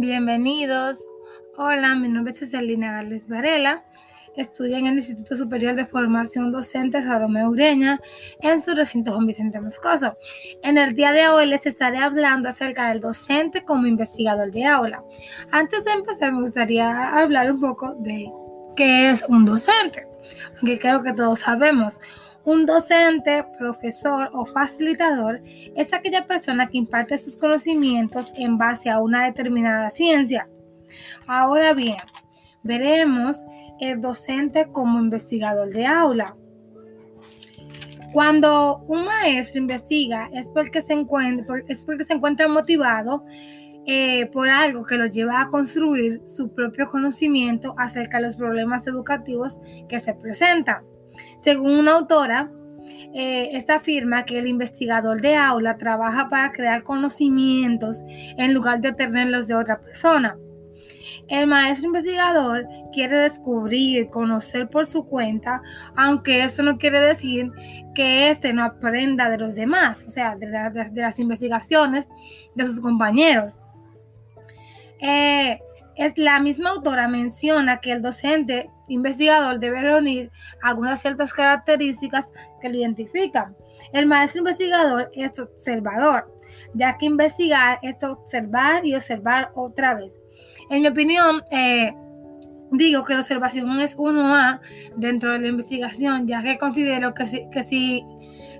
Bienvenidos. Hola, mi nombre es Celina Gales Varela. Estudio en el Instituto Superior de Formación Docente Salomé Ureña en su recinto Juan Vicente Moscoso. En el día de hoy les estaré hablando acerca del docente como investigador de aula. Antes de empezar, me gustaría hablar un poco de qué es un docente, aunque creo que todos sabemos. Un docente, profesor o facilitador es aquella persona que imparte sus conocimientos en base a una determinada ciencia. Ahora bien, veremos el docente como investigador de aula. Cuando un maestro investiga es porque se encuentra, es porque se encuentra motivado eh, por algo que lo lleva a construir su propio conocimiento acerca de los problemas educativos que se presentan. Según una autora, eh, esta afirma que el investigador de aula trabaja para crear conocimientos en lugar de tenerlos de otra persona. El maestro investigador quiere descubrir, conocer por su cuenta, aunque eso no quiere decir que éste no aprenda de los demás, o sea, de, las investigaciones de sus compañeros. Eh, es, la misma autora menciona que el docente investigador debe reunir algunas ciertas características que lo identifican. El maestro investigador es observador, ya que investigar es observar y observar otra vez. En mi opinión, eh, digo que la observación es 1A dentro de la investigación, ya que considero que, que si,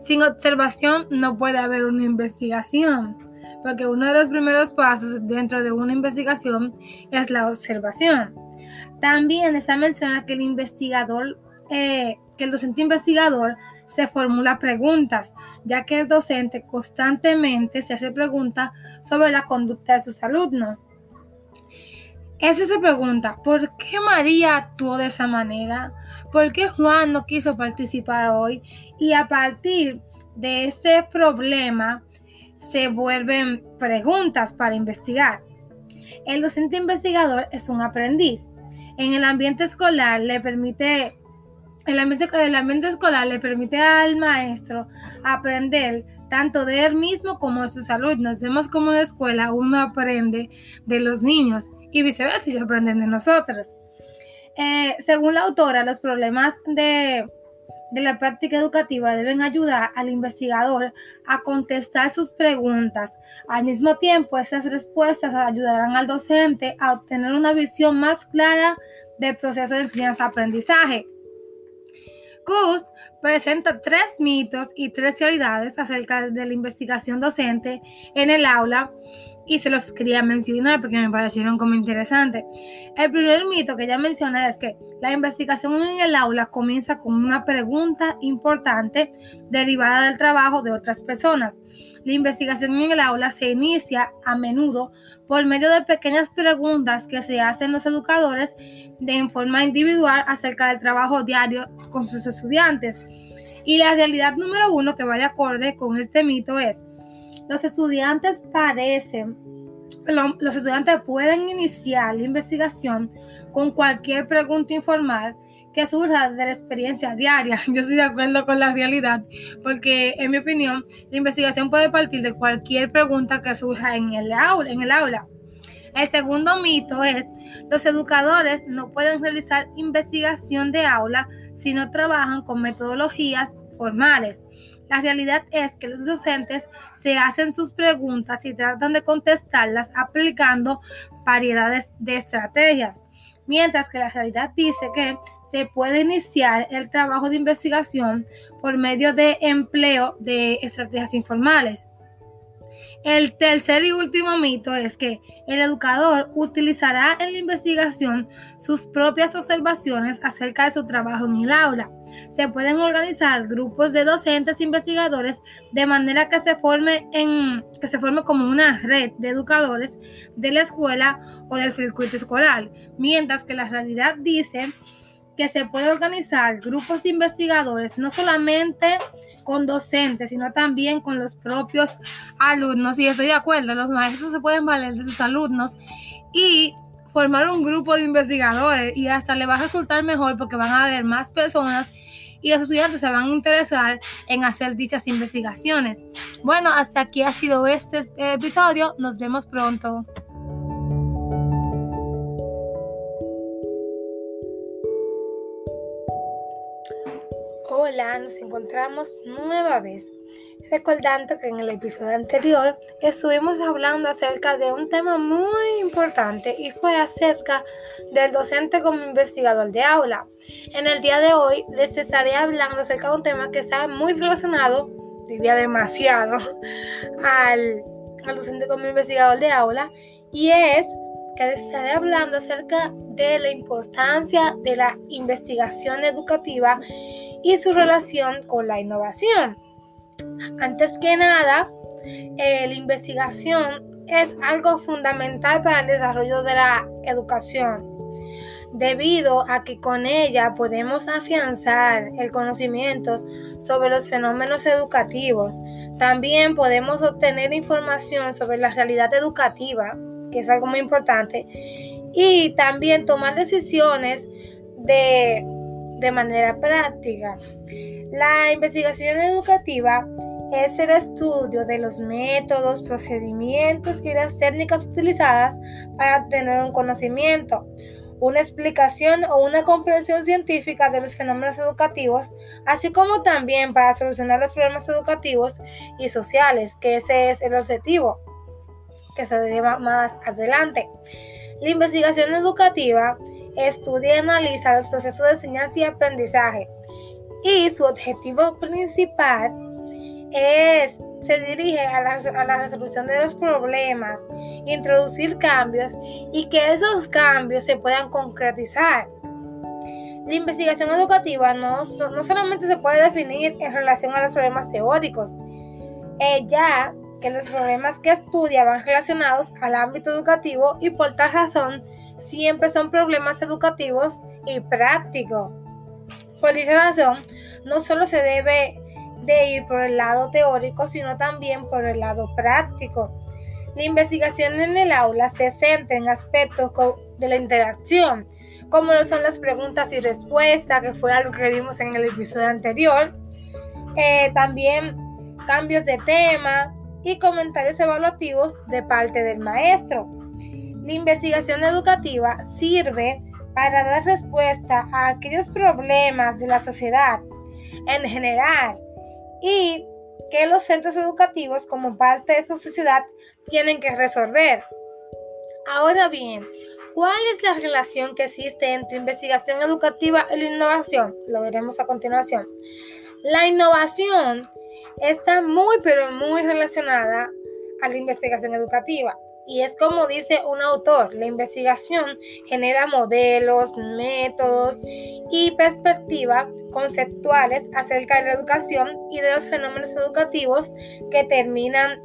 sin observación no puede haber una investigación, porque uno de los primeros pasos dentro de una investigación es la observación. También está menciona que el investigador, eh, que el docente investigador se formula preguntas, ya que el docente constantemente se hace preguntas sobre la conducta de sus alumnos. Ese se pregunta, ¿por qué María actuó de esa manera? ¿Por qué Juan no quiso participar hoy? Y a partir de este problema se vuelven preguntas para investigar. El docente investigador es un aprendiz en el ambiente escolar le permite, el ambiente, el ambiente escolar le permite al maestro aprender tanto de él mismo como de sus alumnos. Vemos como en la escuela uno aprende de los niños y viceversa, ellos aprenden de nosotros. Eh, según la autora, los problemas de de la práctica educativa deben ayudar al investigador a contestar sus preguntas. Al mismo tiempo, esas respuestas ayudarán al docente a obtener una visión más clara del proceso de enseñanza-aprendizaje. Kust presenta tres mitos y tres realidades acerca de la investigación docente en el aula y se los quería mencionar porque me parecieron como interesantes. El primer mito que ella menciona es que la investigación en el aula comienza con una pregunta importante derivada del trabajo de otras personas. La investigación en el aula se inicia a menudo por medio de pequeñas preguntas que se hacen los educadores de forma individual acerca del trabajo diario con sus estudiantes. Y la realidad número uno que va de acorde con este mito es los estudiantes parecen, los estudiantes pueden iniciar la investigación con cualquier pregunta informal que surja de la experiencia diaria. Yo estoy de acuerdo con la realidad, porque en mi opinión, la investigación puede partir de cualquier pregunta que surja en el aula. En el, aula. el segundo mito es, los educadores no pueden realizar investigación de aula si no trabajan con metodologías formales. La realidad es que los docentes se hacen sus preguntas y tratan de contestarlas aplicando variedades de estrategias, mientras que la realidad dice que se puede iniciar el trabajo de investigación por medio de empleo de estrategias informales. El tercer y último mito es que el educador utilizará en la investigación sus propias observaciones acerca de su trabajo en el aula. Se pueden organizar grupos de docentes e investigadores de manera que se forme que se forme como una red de educadores de la escuela o del circuito escolar, mientras que la realidad dice que se puede organizar grupos de investigadores no solamente con docentes, sino también con los propios alumnos. Y estoy de acuerdo, los maestros se pueden valer de sus alumnos y formar un grupo de investigadores y hasta le va a resultar mejor porque van a haber más personas y los estudiantes se van a interesar en hacer dichas investigaciones. Bueno, hasta aquí ha sido este episodio. Nos vemos pronto. Hola, nos encontramos nueva vez. Recordando que en el episodio anterior estuvimos hablando acerca de un tema muy importante y fue acerca del docente como investigador de aula. En el día de hoy les estaré hablando acerca de un tema que está muy relacionado, diría demasiado, al, al docente como investigador de aula y es que les estaré hablando acerca de la importancia de la investigación educativa y su relación con la innovación. Antes que nada, eh, la investigación es algo fundamental para el desarrollo de la educación, debido a que con ella podemos afianzar el conocimiento sobre los fenómenos educativos. También podemos obtener información sobre la realidad educativa, que es algo muy importante, y también tomar decisiones de de manera práctica. La investigación educativa es el estudio de los métodos, procedimientos y las técnicas utilizadas para obtener un conocimiento, una explicación o una comprensión científica de los fenómenos educativos, así como también para solucionar los problemas educativos y sociales, que ese es el objetivo que se lleva más adelante. La investigación educativa estudia y analiza los procesos de enseñanza y aprendizaje. Y su objetivo principal es, se dirige a la, a la resolución de los problemas, introducir cambios y que esos cambios se puedan concretizar. La investigación educativa no, no solamente se puede definir en relación a los problemas teóricos, ya que los problemas que estudia van relacionados al ámbito educativo y por tal razón siempre son problemas educativos y prácticos. Por esa razón, no solo se debe de ir por el lado teórico, sino también por el lado práctico. La investigación en el aula se centra en aspectos de la interacción, como lo son las preguntas y respuestas, que fue algo que vimos en el episodio anterior. Eh, también cambios de tema y comentarios evaluativos de parte del maestro. La investigación educativa sirve para dar respuesta a aquellos problemas de la sociedad en general y que los centros educativos como parte de esa sociedad tienen que resolver. Ahora bien, ¿cuál es la relación que existe entre investigación educativa y la innovación? Lo veremos a continuación. La innovación está muy pero muy relacionada a la investigación educativa. Y es como dice un autor, la investigación genera modelos, métodos y perspectivas conceptuales acerca de la educación y de los fenómenos educativos que terminan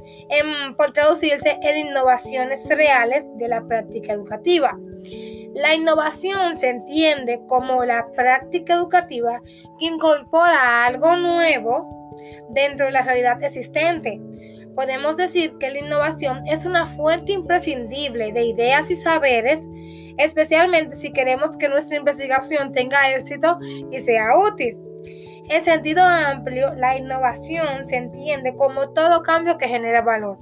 por traducirse en innovaciones reales de la práctica educativa. La innovación se entiende como la práctica educativa que incorpora algo nuevo dentro de la realidad existente podemos decir que la innovación es una fuente imprescindible de ideas y saberes, especialmente si queremos que nuestra investigación tenga éxito y sea útil. En sentido amplio, la innovación se entiende como todo cambio que genera valor.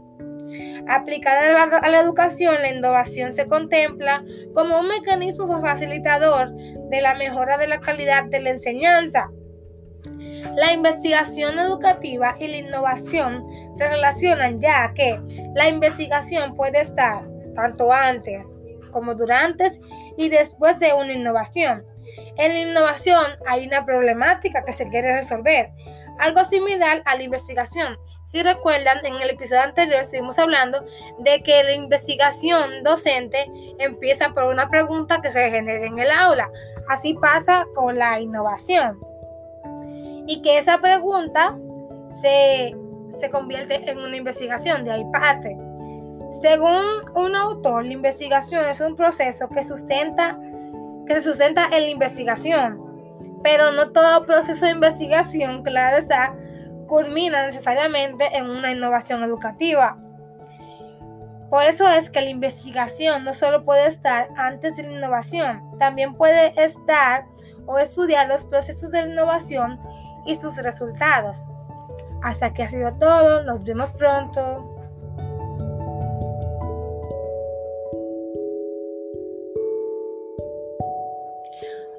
Aplicada a la, la, educación, la innovación se contempla como un mecanismo facilitador de la mejora de la calidad de la enseñanza, la investigación educativa y la innovación se relacionan ya que la investigación puede estar tanto antes como durante y después de una innovación. En la innovación hay una problemática que se quiere resolver, algo similar a la investigación. Si recuerdan, en el episodio anterior estuvimos hablando de que la investigación docente empieza por una pregunta que se genera en el aula. Así pasa con la innovación y que esa pregunta se, convierte en una investigación, de ahí parte. Según un autor, la investigación es un proceso que, sustenta, que se sustenta en la investigación, pero no todo proceso de investigación, claro está, culmina necesariamente en una innovación educativa. Por eso es que la investigación no solo puede estar antes de la innovación, también puede estar o estudiar los procesos de la innovación y sus resultados. Hasta que ha sido todo, nos vemos pronto.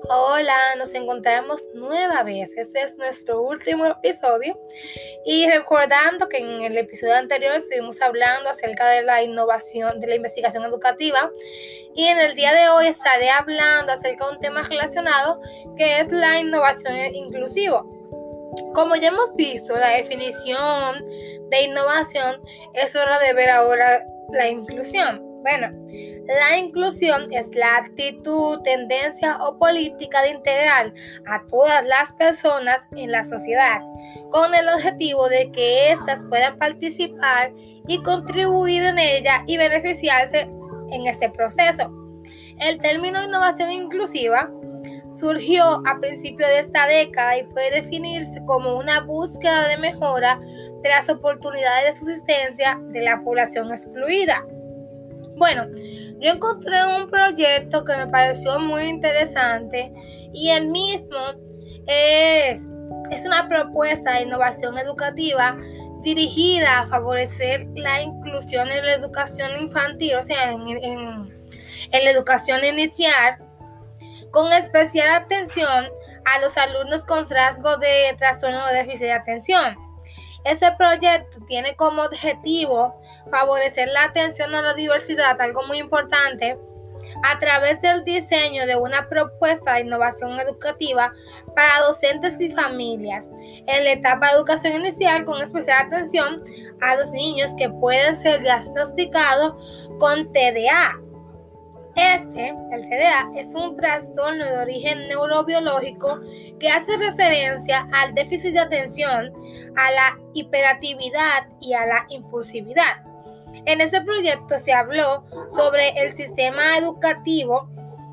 Hola, nos encontramos nueva vez. Este es nuestro último episodio. Y recordando que en el episodio anterior estuvimos hablando acerca de la innovación, de la investigación educativa. Y en el día de hoy estaré hablando acerca de un tema relacionado que es la innovación inclusiva. Como ya hemos visto la definición de innovación, es hora de ver ahora la inclusión. Bueno, la inclusión es la actitud, tendencia o política de integrar a todas las personas en la sociedad con el objetivo de que éstas puedan participar y contribuir en ella y beneficiarse en este proceso. El término innovación inclusiva surgió a principios de esta década y puede definirse como una búsqueda de mejora de las oportunidades de subsistencia de la población excluida. Bueno, yo encontré un proyecto que me pareció muy interesante y el mismo es, es una propuesta de innovación educativa dirigida a favorecer la inclusión en la educación infantil, o sea, en, en la educación inicial, con especial atención a los alumnos con rasgo de trastorno de déficit de atención. Este proyecto tiene como objetivo favorecer la atención a la diversidad, algo muy importante, a través del diseño de una propuesta de innovación educativa para docentes y familias en la etapa de educación inicial con especial atención a los niños que pueden ser diagnosticados con TDA, este, el TDA, es un trastorno de origen neurobiológico que hace referencia al déficit de atención, a la hiperactividad y a la impulsividad. En ese proyecto se habló sobre el sistema educativo,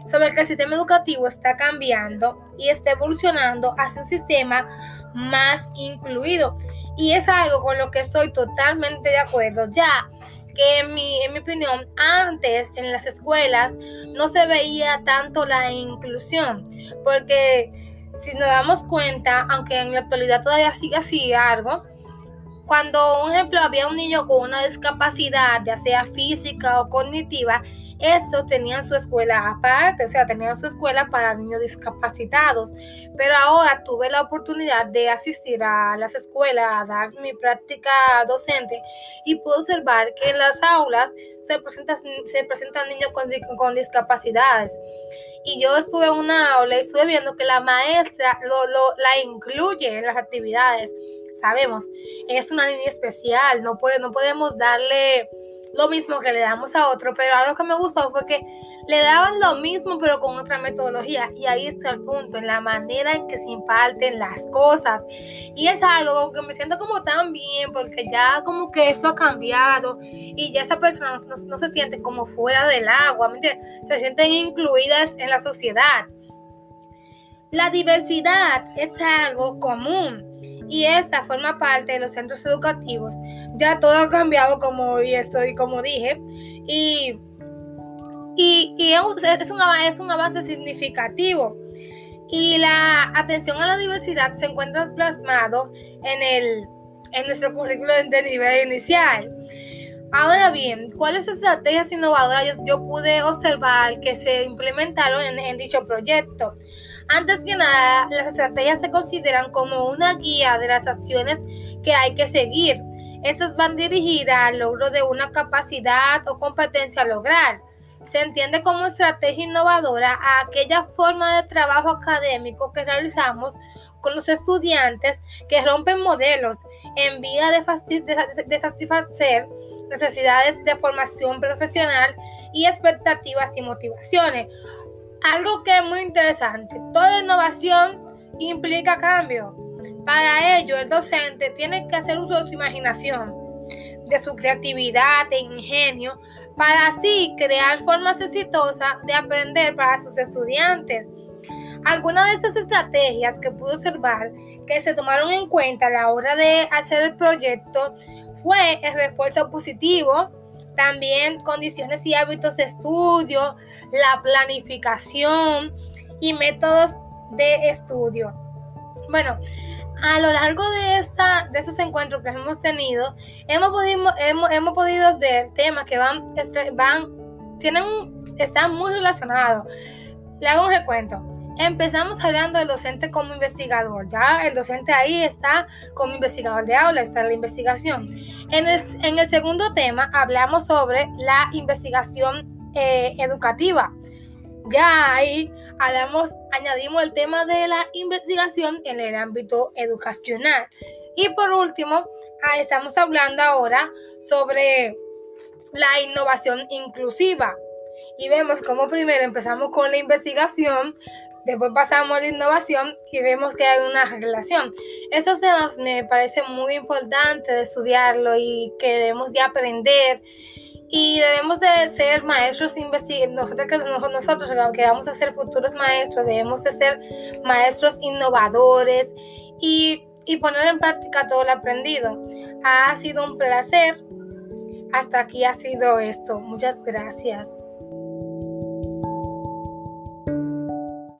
sobre que el sistema educativo está cambiando y está evolucionando hacia un sistema más incluido. Y es algo con lo que estoy totalmente de acuerdo, ya que en mi, en mi opinión antes en las escuelas no se veía tanto la inclusión, porque si nos damos cuenta, aunque en la actualidad todavía sigue así algo, cuando, un ejemplo, había un niño con una discapacidad, ya sea física o cognitiva, estos tenían su escuela aparte, o sea, tenían su escuela para niños discapacitados. Pero ahora tuve la oportunidad de asistir a las escuelas, a dar mi práctica docente y pude observar que en las aulas se presentan, se presentan niños con, discapacidades. Y yo estuve en una aula y estuve viendo que la maestra lo, la incluye en las actividades. Sabemos, es una niña especial, no, puede, no podemos darle lo mismo que le damos a otro, pero algo que me gustó fue que le daban lo mismo pero con otra metodología. Y ahí está el punto, en la manera en que se imparten las cosas. Y es algo que me siento como tan bien porque ya como que eso ha cambiado y ya esa persona no, se siente como fuera del agua, se sienten incluidas en la sociedad. La diversidad es algo común y esa forma parte de los centros educativos. Ya todo ha cambiado como y estoy como dije y, y, y es, un, es un avance significativo. Y la atención a la diversidad se encuentra plasmado en, el, en nuestro currículo de nivel inicial. Ahora bien, ¿cuáles estrategias innovadoras yo, pude observar que se implementaron en, en dicho proyecto? Antes que nada, las estrategias se consideran como una guía de las acciones que hay que seguir. Estas van dirigidas al logro de una capacidad o competencia a lograr. Se entiende como estrategia innovadora a aquella forma de trabajo académico que realizamos con los estudiantes que rompen modelos en vía de, satisfacer necesidades de formación profesional y expectativas y motivaciones algo que es muy interesante. Toda innovación implica cambio. Para ello, el docente tiene que hacer uso de su imaginación, de su creatividad e ingenio, para así crear formas exitosas de aprender para sus estudiantes. Algunas de estas estrategias que pude observar que se tomaron en cuenta a la hora de hacer el proyecto fue el refuerzo positivo, también condiciones y hábitos de estudio, la planificación y métodos de estudio. Bueno, a lo largo de, esta, de estos encuentros que hemos tenido, hemos podido, hemos, podido ver temas que van, están muy relacionados. Le hago un recuento. Empezamos hablando del docente como investigador. Ya el docente ahí está como investigador de aula, está la investigación. En el, en el segundo tema hablamos sobre la investigación eh, educativa. Ya ahí hablamos, añadimos el tema de la investigación en el ámbito educacional. Y por último, ah, estamos hablando ahora sobre la innovación inclusiva. Y vemos cómo primero empezamos con la investigación, después pasamos a la innovación y vemos que hay una relación. Esos temas me parece muy importante de estudiarlo y que debemos de aprender. Y debemos de ser maestros nosotros que nosotros que vamos a ser futuros maestros debemos de ser maestros innovadores y, y poner en práctica todo lo aprendido. Ha sido un placer. Hasta aquí ha sido esto. Muchas gracias